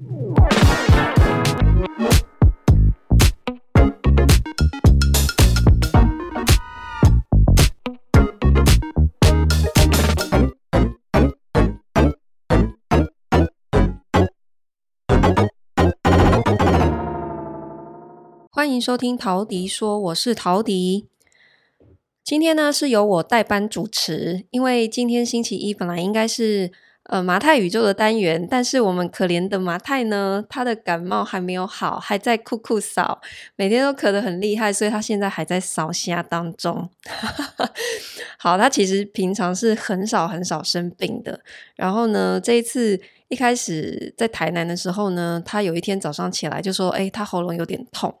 欢迎收听陶迪说，我是陶迪。今天呢是由我代班主持，因为今天星期一本来应该是呃麻太宇宙的单元，但是我们可怜的麻太呢，他的感冒还没有好，还在酷酷扫，每天都咳得很厉害，所以他现在还在扫虾当中。好，他其实平常是很少很少生病的，然后呢，这一次一开始在台南的时候呢，他有一天早上起来就说：“诶，他喉咙有点痛。”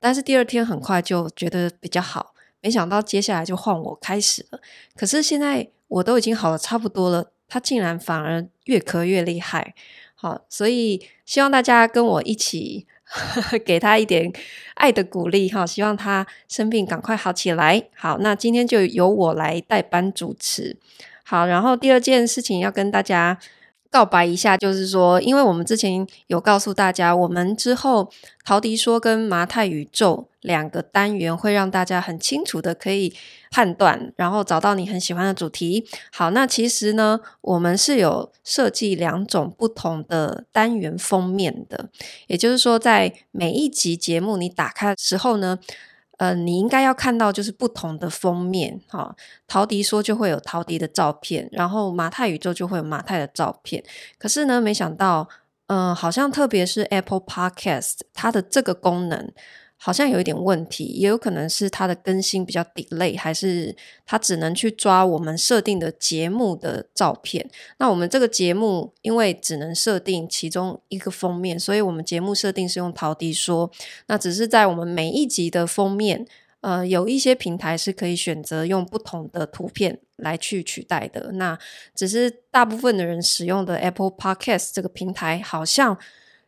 但是第二天很快就觉得比较好，没想到接下来就换我开始了。可是现在我都已经好了差不多了，他竟然反而越咳越厉害。好，所以希望大家跟我一起呵 呵给他一点爱的鼓励哈，希望他生病赶快好起来。好，那今天就由我来代班主持。好，然后第二件事情要跟大家。告白一下，就是说，因为我们之前有告诉大家，我们之后陶迪说跟麻太宇宙两个单元会让大家很清楚的可以判断，然后找到你很喜欢的主题。好，那其实呢，我们是有设计两种不同的单元封面的，也就是说，在每一集节目你打开的时候呢。呃，你应该要看到就是不同的封面哈。陶笛说就会有陶笛的照片，然后马太宇宙就会有马太的照片。可是呢，没想到，嗯、好像特别是 Apple Podcast 它的这个功能。好像有一点问题，也有可能是它的更新比较 delay，还是它只能去抓我们设定的节目的照片。那我们这个节目因为只能设定其中一个封面，所以我们节目设定是用陶迪说。那只是在我们每一集的封面，呃，有一些平台是可以选择用不同的图片来去取代的。那只是大部分的人使用的 Apple Podcast 这个平台好像。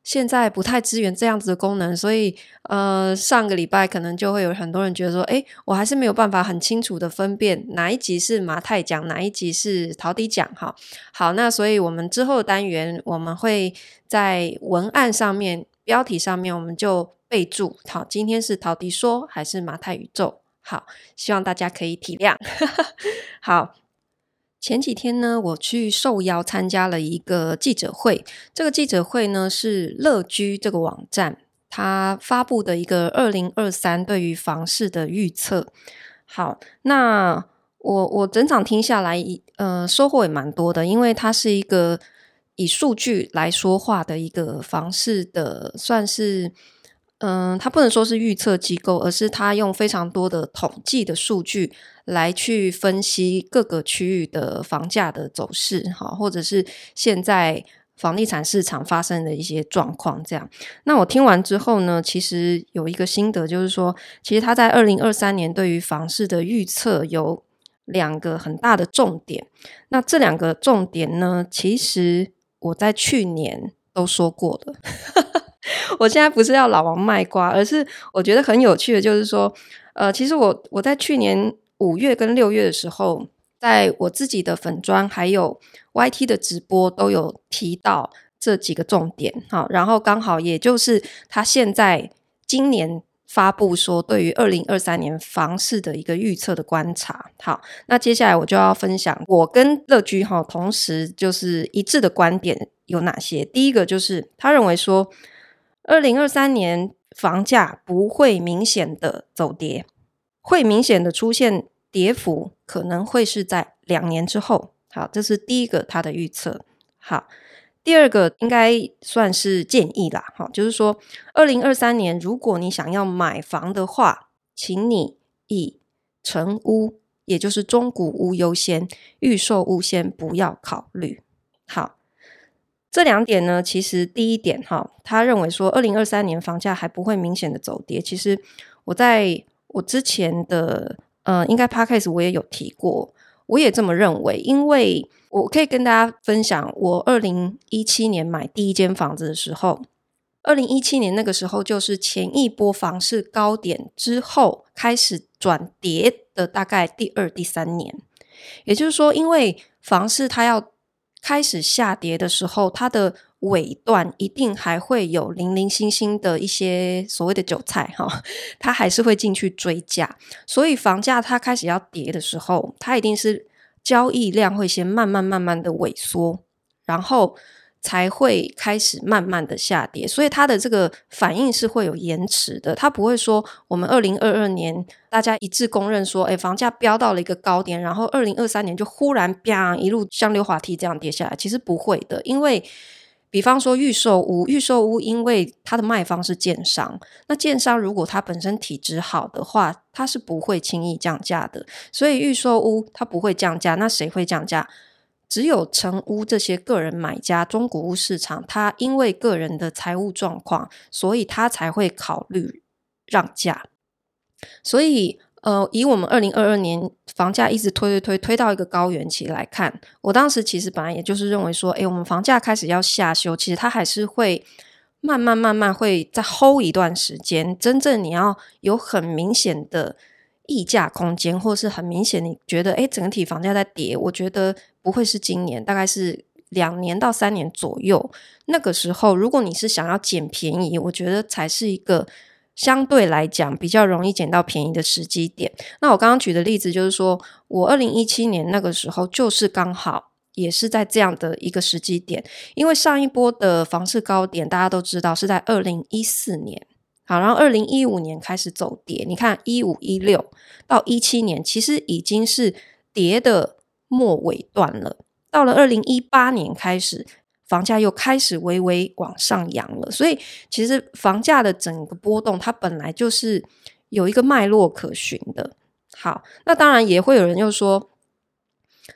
现在不太支援这样子的功能，所以呃，上个礼拜可能就会有很多人觉得说，诶，我还是没有办法很清楚的分辨哪一集是马太讲，哪一集是陶迪讲。哈，好，那所以我们之后的单元，我们会在文案上面、标题上面，我们就备注，好，今天是陶迪说还是马太宇宙？好，希望大家可以体谅。好。前几天呢，我去受邀参加了一个记者会。这个记者会呢，是乐居这个网站它发布的一个二零二三对于房市的预测。好，那我我整场听下来，呃，收获也蛮多的，因为它是一个以数据来说话的一个房市的，算是。嗯，它不能说是预测机构，而是它用非常多的统计的数据来去分析各个区域的房价的走势，哈，或者是现在房地产市场发生的一些状况。这样，那我听完之后呢，其实有一个心得，就是说，其实他在二零二三年对于房市的预测有两个很大的重点。那这两个重点呢，其实我在去年都说过了。我现在不是要老王卖瓜，而是我觉得很有趣的，就是说，呃，其实我我在去年五月跟六月的时候，在我自己的粉砖还有 YT 的直播都有提到这几个重点，好，然后刚好也就是他现在今年发布说对于二零二三年房市的一个预测的观察，好，那接下来我就要分享我跟乐居哈同时就是一致的观点有哪些。第一个就是他认为说。二零二三年房价不会明显的走跌，会明显的出现跌幅，可能会是在两年之后。好，这是第一个他的预测。好，第二个应该算是建议啦。好，就是说二零二三年如果你想要买房的话，请你以成屋，也就是中古屋优先，预售屋先不要考虑。好。这两点呢，其实第一点哈，他认为说，二零二三年房价还不会明显的走跌。其实我在我之前的呃，应该 Podcast 我也有提过，我也这么认为。因为我可以跟大家分享，我二零一七年买第一间房子的时候，二零一七年那个时候就是前一波房市高点之后开始转跌的大概第二、第三年。也就是说，因为房市它要开始下跌的时候，它的尾段一定还会有零零星星的一些所谓的韭菜哈，它还是会进去追价，所以房价它开始要跌的时候，它一定是交易量会先慢慢慢慢的萎缩，然后才会开始慢慢的下跌，所以它的这个反应是会有延迟的，它不会说我们二零二二年大家一致公认说，哎，房价飙到了一个高点，然后二零二三年就忽然啪一路像溜滑梯这样跌下来，其实不会的，因为。比方说预售屋，预售屋因为它的卖方是建商，那建商如果它本身体质好的话，它是不会轻易降价的。所以预售屋它不会降价，那谁会降价？只有成屋这些个人买家，中古屋市场，他因为个人的财务状况，所以他才会考虑让价。所以。呃，以我们二零二二年房价一直推推推推到一个高原期来看，我当时其实本来也就是认为说，诶，我们房价开始要下修，其实它还是会慢慢慢慢会再 hold 一段时间。真正你要有很明显的溢价空间，或是很明显你觉得，诶，整体房价在跌，我觉得不会是今年，大概是两年到三年左右。那个时候，如果你是想要捡便宜，我觉得才是一个。相对来讲，比较容易捡到便宜的时机点。那我刚刚举的例子就是说，我二零一七年那个时候就是刚好也是在这样的一个时机点，因为上一波的房市高点大家都知道是在二零一四年，好，然后二零一五年开始走跌。你看一五一六到一七年，其实已经是跌的末尾段了。到了二零一八年开始。房价又开始微微往上扬了，所以其实房价的整个波动，它本来就是有一个脉络可循的。好，那当然也会有人又说，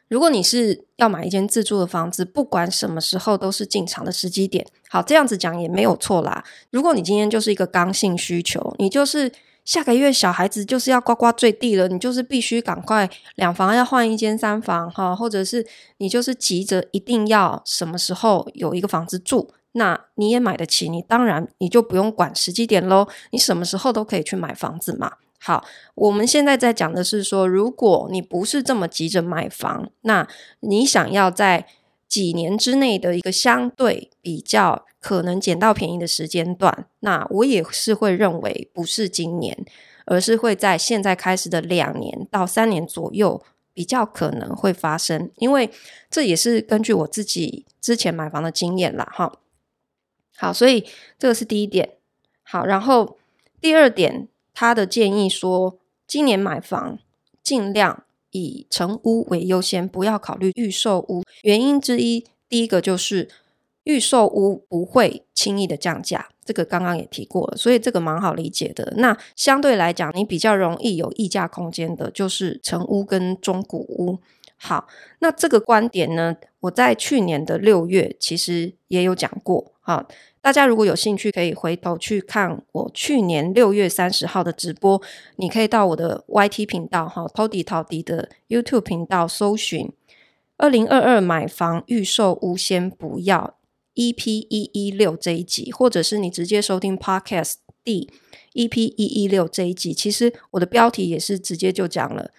如果你是要买一间自住的房子，不管什么时候都是进场的时机点。好，这样子讲也没有错啦。如果你今天就是一个刚性需求，你就是。下个月小孩子就是要呱呱坠地了，你就是必须赶快两房要换一间三房哈，或者是你就是急着一定要什么时候有一个房子住，那你也买得起，你当然你就不用管时机点喽，你什么时候都可以去买房子嘛。好，我们现在在讲的是说，如果你不是这么急着买房，那你想要在几年之内的一个相对比较。可能捡到便宜的时间段，那我也是会认为不是今年，而是会在现在开始的两年到三年左右比较可能会发生，因为这也是根据我自己之前买房的经验啦，哈。好，所以这个是第一点。好，然后第二点，他的建议说，今年买房尽量以成屋为优先，不要考虑预售屋。原因之一，第一个就是。预售屋不会轻易的降价，这个刚刚也提过了，所以这个蛮好理解的。那相对来讲，你比较容易有溢价空间的，就是成屋跟中古屋。好，那这个观点呢，我在去年的六月其实也有讲过。好，大家如果有兴趣，可以回头去看我去年六月三十号的直播。你可以到我的 YT 频道哈，Tody 陶迪的 YouTube 频道搜寻二零二二买房预售屋，先不要。EP 一一六这一集，或者是你直接收听 Podcast D E P 一一六这一集，其实我的标题也是直接就讲了。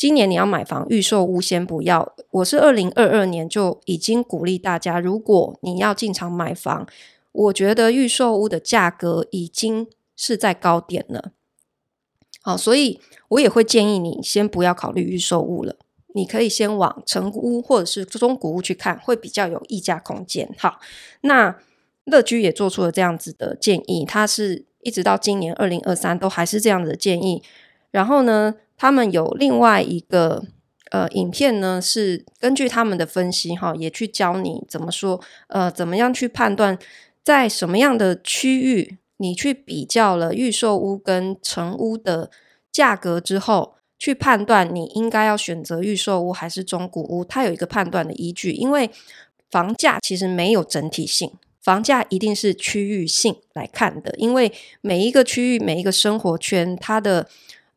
今年你要买房预售屋，先不要。我是二零二二年就已经鼓励大家，如果你要进场买房，我觉得预售屋的价格已经是在高点了。好，所以我也会建议你先不要考虑预售屋了。你可以先往成屋或者是中古屋去看，会比较有溢价空间。好，那乐居也做出了这样子的建议，他是一直到今年二零二三都还是这样子的建议。然后呢，他们有另外一个呃影片呢，是根据他们的分析哈，也去教你怎么说呃，怎么样去判断在什么样的区域，你去比较了预售屋跟成屋的价格之后。去判断你应该要选择预售屋还是中古屋，它有一个判断的依据。因为房价其实没有整体性，房价一定是区域性来看的。因为每一个区域、每一个生活圈，它的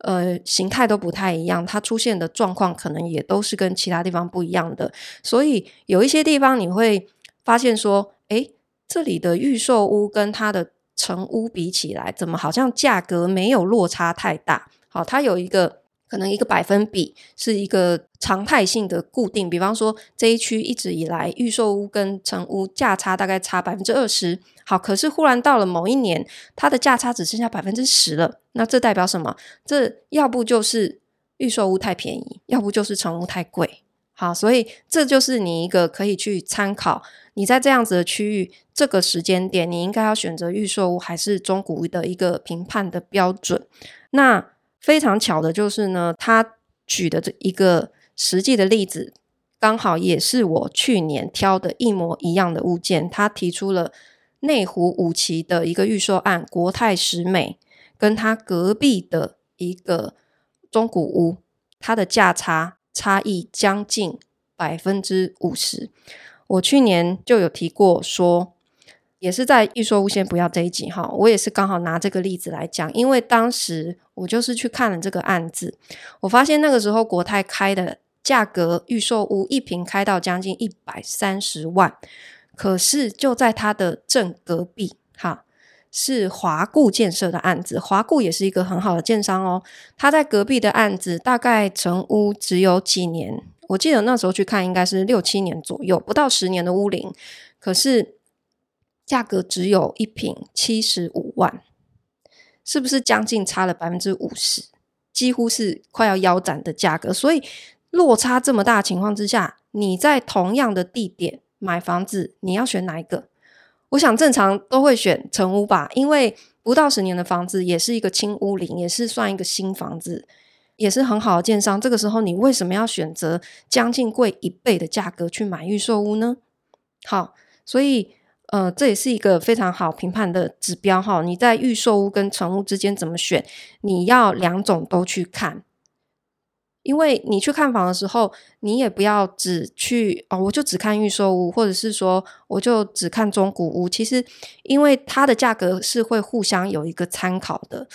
呃形态都不太一样，它出现的状况可能也都是跟其他地方不一样的。所以有一些地方你会发现说，诶，这里的预售屋跟它的成屋比起来，怎么好像价格没有落差太大？好，它有一个。可能一个百分比是一个常态性的固定，比方说这一区一直以来预售屋跟成屋价差大概差百分之二十，好，可是忽然到了某一年，它的价差只剩下百分之十了，那这代表什么？这要不就是预售屋太便宜，要不就是成屋太贵，好，所以这就是你一个可以去参考，你在这样子的区域，这个时间点，你应该要选择预售屋还是中古屋的一个评判的标准，那。非常巧的就是呢，他举的这一个实际的例子，刚好也是我去年挑的一模一样的物件。他提出了内湖五期的一个预售案，国泰时美，跟他隔壁的一个中古屋，它的价差差异将近百分之五十。我去年就有提过说。也是在预售屋，先不要这一集哈，我也是刚好拿这个例子来讲，因为当时我就是去看了这个案子，我发现那个时候国泰开的价格，预售屋一平开到将近一百三十万，可是就在它的正隔壁哈，是华固建设的案子，华固也是一个很好的建商哦，他在隔壁的案子大概成屋只有几年，我记得那时候去看应该是六七年左右，不到十年的屋龄，可是。价格只有一坪七十五万，是不是将近差了百分之五十？几乎是快要腰斩的价格。所以落差这么大的情况之下，你在同样的地点买房子，你要选哪一个？我想正常都会选成屋吧，因为不到十年的房子也是一个轻屋龄，也是算一个新房子，也是很好的建商。这个时候你为什么要选择将近贵一倍的价格去买预售屋呢？好，所以。呃，这也是一个非常好评判的指标哈。你在预售屋跟成屋之间怎么选？你要两种都去看，因为你去看房的时候，你也不要只去哦，我就只看预售屋，或者是说我就只看中古屋。其实，因为它的价格是会互相有一个参考的。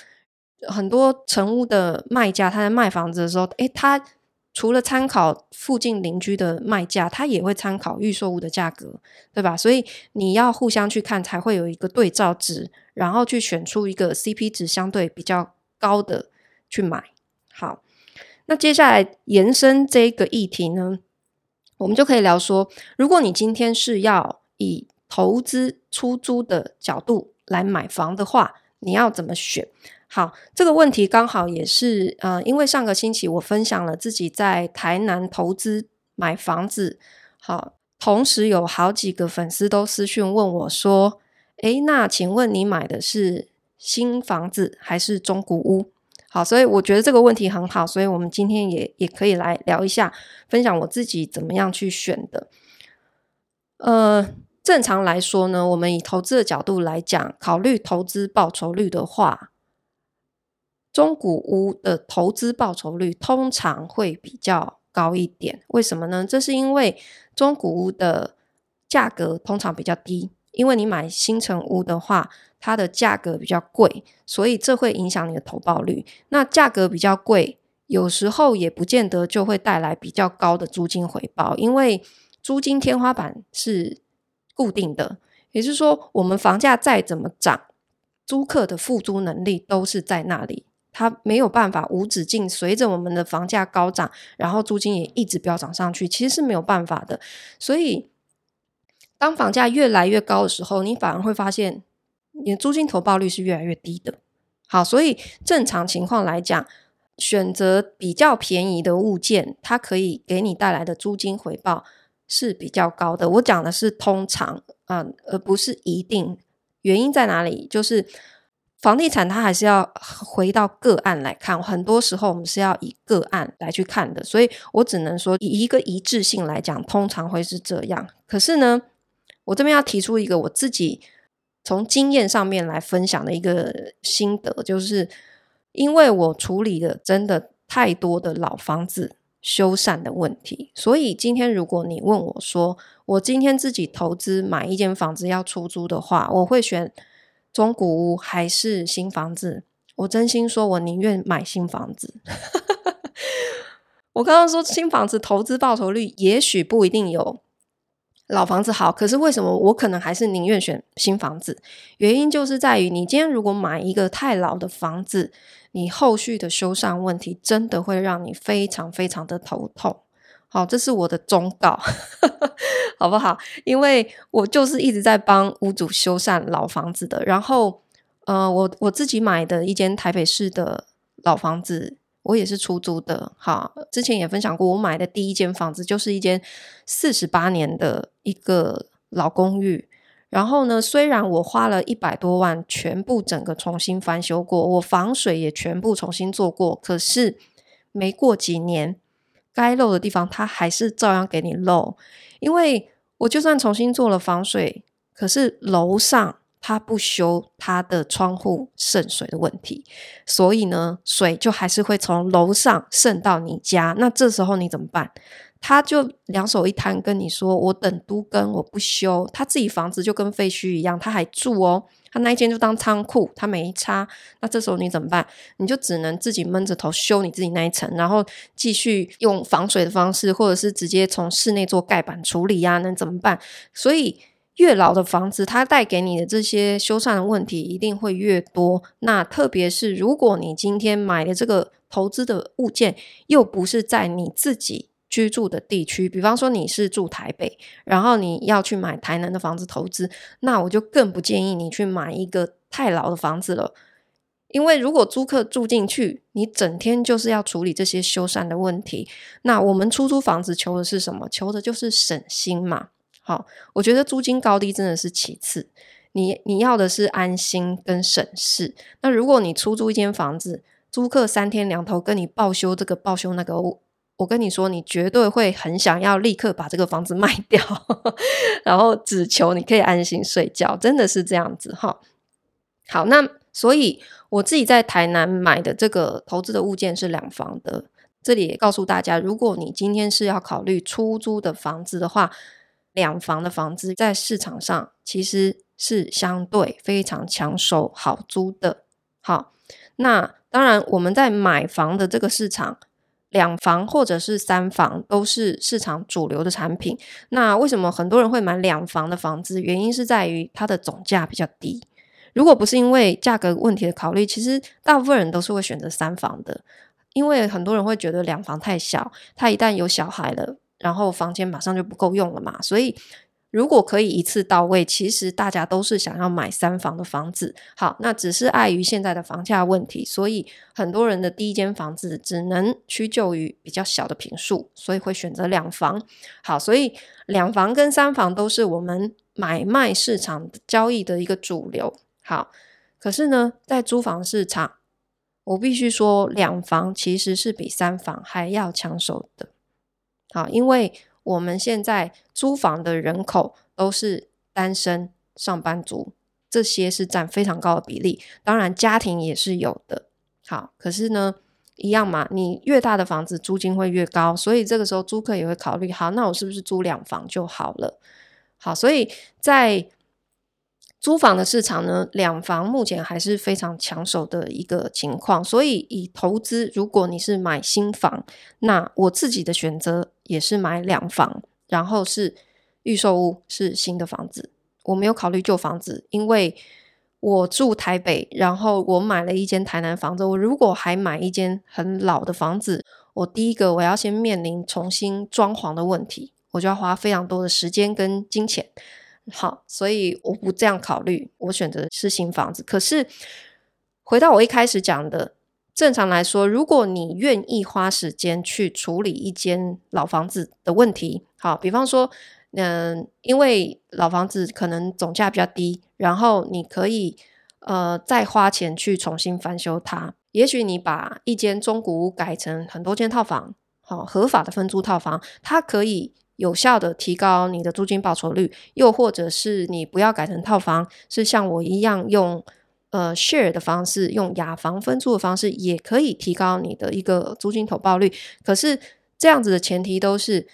很多成屋的卖家他在卖房子的时候，诶，他。除了参考附近邻居的卖价，他也会参考预售屋的价格，对吧？所以你要互相去看，才会有一个对照值，然后去选出一个 CP 值相对比较高的去买。好，那接下来延伸这个议题呢，我们就可以聊说，如果你今天是要以投资出租的角度来买房的话，你要怎么选？好，这个问题刚好也是呃，因为上个星期我分享了自己在台南投资买房子，好，同时有好几个粉丝都私讯问我说：“诶，那请问你买的是新房子还是中古屋？”好，所以我觉得这个问题很好，所以我们今天也也可以来聊一下，分享我自己怎么样去选的。呃，正常来说呢，我们以投资的角度来讲，考虑投资报酬率的话。中古屋的投资报酬率通常会比较高一点，为什么呢？这是因为中古屋的价格通常比较低，因为你买新成屋的话，它的价格比较贵，所以这会影响你的投报率。那价格比较贵，有时候也不见得就会带来比较高的租金回报，因为租金天花板是固定的，也就是说，我们房价再怎么涨，租客的付租能力都是在那里。它没有办法无止境随着我们的房价高涨，然后租金也一直飙涨上去，其实是没有办法的。所以，当房价越来越高的时候，你反而会发现你的租金投报率是越来越低的。好，所以正常情况来讲，选择比较便宜的物件，它可以给你带来的租金回报是比较高的。我讲的是通常，嗯，而不是一定。原因在哪里？就是。房地产它还是要回到个案来看，很多时候我们是要以个案来去看的，所以我只能说以一个一致性来讲，通常会是这样。可是呢，我这边要提出一个我自己从经验上面来分享的一个心得，就是因为我处理了真的太多的老房子修缮的问题，所以今天如果你问我说，我今天自己投资买一间房子要出租的话，我会选。中古屋还是新房子？我真心说，我宁愿买新房子。我刚刚说新房子投资报酬率也许不一定有老房子好，可是为什么我可能还是宁愿选新房子？原因就是在于，你今天如果买一个太老的房子，你后续的修缮问题真的会让你非常非常的头痛。好，这是我的忠告，好不好？因为我就是一直在帮屋主修缮老房子的。然后，呃，我我自己买的一间台北市的老房子。我也是出租的，好，之前也分享过，我买的第一间房子就是一间四十八年的一个老公寓。然后呢，虽然我花了一百多万，全部整个重新翻修过，我防水也全部重新做过，可是没过几年，该漏的地方它还是照样给你漏。因为我就算重新做了防水，可是楼上。他不修他的窗户渗水的问题，所以呢，水就还是会从楼上渗到你家。那这时候你怎么办？他就两手一摊跟你说：“我等都跟，我不修。”他自己房子就跟废墟一样，他还住哦。他那一间就当仓库，他没差。那这时候你怎么办？你就只能自己闷着头修你自己那一层，然后继续用防水的方式，或者是直接从室内做盖板处理呀、能怎么办？所以。越老的房子，它带给你的这些修缮的问题一定会越多。那特别是如果你今天买的这个投资的物件，又不是在你自己居住的地区，比方说你是住台北，然后你要去买台南的房子投资，那我就更不建议你去买一个太老的房子了。因为如果租客住进去，你整天就是要处理这些修缮的问题。那我们出租房子求的是什么？求的就是省心嘛。好，我觉得租金高低真的是其次，你你要的是安心跟省事。那如果你出租一间房子，租客三天两头跟你报修这个报修那个，我跟你说，你绝对会很想要立刻把这个房子 卖掉，然后只求你可以安心睡觉，真的是这样子哈。好，那所以我自己在台南买的这个投资的物件是两房的，这里也告诉大家，如果你今天是要考虑出租的房子的话。两房的房子在市场上其实是相对非常抢手、好租的。好，那当然我们在买房的这个市场，两房或者是三房都是市场主流的产品。那为什么很多人会买两房的房子？原因是在于它的总价比较低。如果不是因为价格问题的考虑，其实大部分人都是会选择三房的，因为很多人会觉得两房太小，他一旦有小孩了。然后房间马上就不够用了嘛，所以如果可以一次到位，其实大家都是想要买三房的房子。好，那只是碍于现在的房价问题，所以很多人的第一间房子只能屈就于比较小的坪数，所以会选择两房。好，所以两房跟三房都是我们买卖市场交易的一个主流。好，可是呢，在租房市场，我必须说，两房其实是比三房还要抢手的。好，因为我们现在租房的人口都是单身上班族，这些是占非常高的比例。当然，家庭也是有的。好，可是呢，一样嘛，你越大的房子租金会越高，所以这个时候租客也会考虑：好，那我是不是租两房就好了？好，所以在租房的市场呢，两房目前还是非常抢手的一个情况。所以以投资，如果你是买新房，那我自己的选择也是买两房，然后是预售屋，是新的房子。我没有考虑旧房子，因为我住台北，然后我买了一间台南房子。我如果还买一间很老的房子，我第一个我要先面临重新装潢的问题，我就要花非常多的时间跟金钱。好，所以我不这样考虑，我选择是新房子。可是回到我一开始讲的，正常来说，如果你愿意花时间去处理一间老房子的问题，好，比方说，嗯，因为老房子可能总价比较低，然后你可以呃再花钱去重新翻修它。也许你把一间中古屋改成很多间套房，好，合法的分租套房，它可以。有效的提高你的租金报酬率，又或者是你不要改成套房，是像我一样用呃 share 的方式，用雅房分租的方式，也可以提高你的一个租金投报率。可是这样子的前提都是，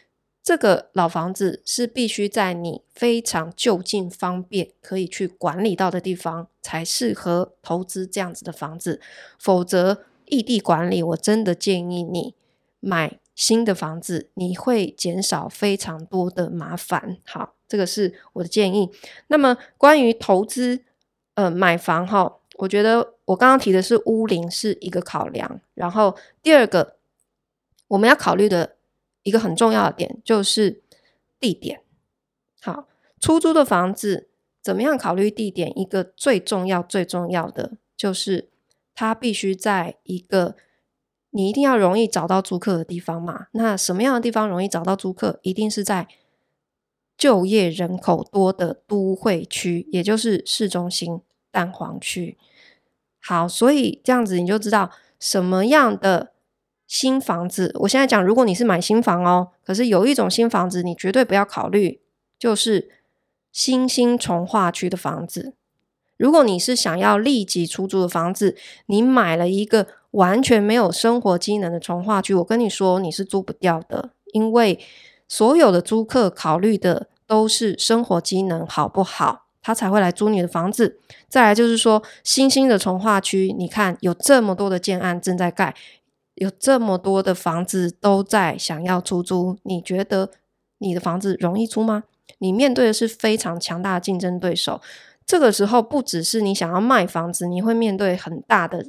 这个老房子是必须在你非常就近、方便可以去管理到的地方，才适合投资这样子的房子。否则异地管理，我真的建议你买。新的房子，你会减少非常多的麻烦。好，这个是我的建议。那么关于投资，呃，买房哈，我觉得我刚刚提的是屋龄是一个考量，然后第二个我们要考虑的一个很重要的点就是地点。好，出租的房子怎么样考虑地点？一个最重要最重要的就是它必须在一个。你一定要容易找到租客的地方嘛？那什么样的地方容易找到租客？一定是在就业人口多的都会区，也就是市中心、蛋黄区。好，所以这样子你就知道什么样的新房子。我现在讲，如果你是买新房哦，可是有一种新房子你绝对不要考虑，就是新兴重划区的房子。如果你是想要立即出租的房子，你买了一个完全没有生活机能的重划区，我跟你说你是租不掉的，因为所有的租客考虑的都是生活机能好不好，他才会来租你的房子。再来就是说，新兴的从化区，你看有这么多的建案正在盖，有这么多的房子都在想要出租，你觉得你的房子容易租吗？你面对的是非常强大的竞争对手。这个时候不只是你想要卖房子，你会面对很大的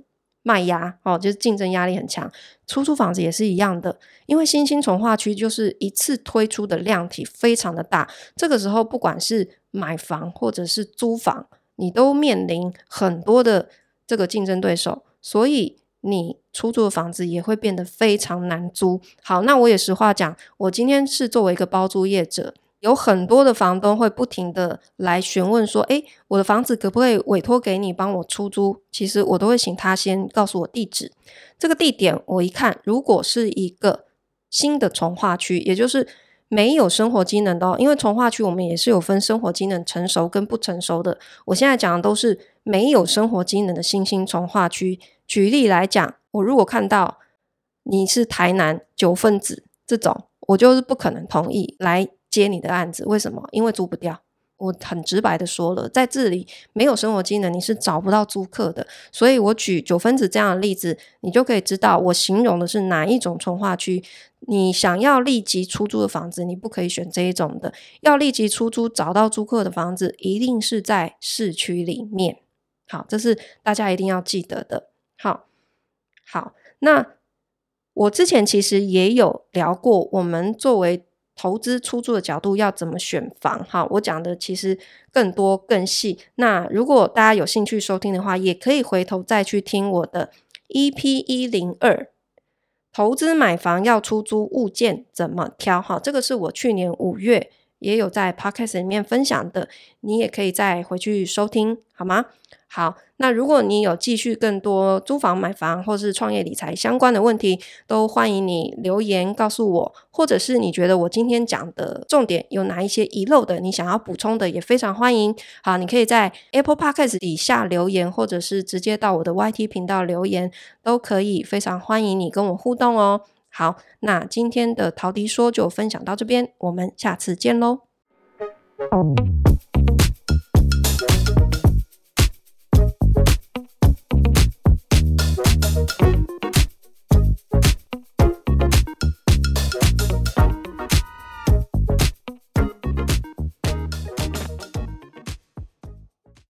卖压哦，就是竞争压力很强。出租房子也是一样的，因为新兴从化区就是一次推出的量体非常的大。这个时候不管是买房或者是租房，你都面临很多的这个竞争对手，所以你出租的房子也会变得非常难租。好，那我也实话讲，我今天是作为一个包租业者。有很多的房东会不停的来询问说：“诶，我的房子可不可以委托给你帮我出租？”其实我都会请他先告诉我地址，这个地点我一看，如果是一个新的从化区，也就是没有生活机能的哦，因为从化区我们也是有分生活机能成熟跟不成熟的。我现在讲的都是没有生活机能的新兴从化区。举例来讲，我如果看到你是台南九份子这种，我就是不可能同意来。接你的案子，为什么？因为租不掉。我很直白的说了，在这里没有生活机能，你是找不到租客的。所以我举九分子这样的例子，你就可以知道我形容的是哪一种从化区。你想要立即出租的房子，你不可以选这一种的。要立即出租找到租客的房子，一定是在市区里面。好，这是大家一定要记得的。好，好，那我之前其实也有聊过，我们作为投资出租的角度要怎么选房？哈，我讲的其实更多更细。那如果大家有兴趣收听的话，也可以回头再去听我的 EP 一零二，投资买房要出租物件怎么挑？哈，这个是我去年五月也有在 Podcast 里面分享的，你也可以再回去收听，好吗？好，那如果你有继续更多租房、买房或是创业理财相关的问题，都欢迎你留言告诉我，或者是你觉得我今天讲的重点有哪一些遗漏的，你想要补充的，也非常欢迎。好，你可以在 Apple Podcast 底下留言，或者是直接到我的 YT 频道留言，都可以。非常欢迎你跟我互动哦。好，那今天的陶迪说就分享到这边，我们下次见喽。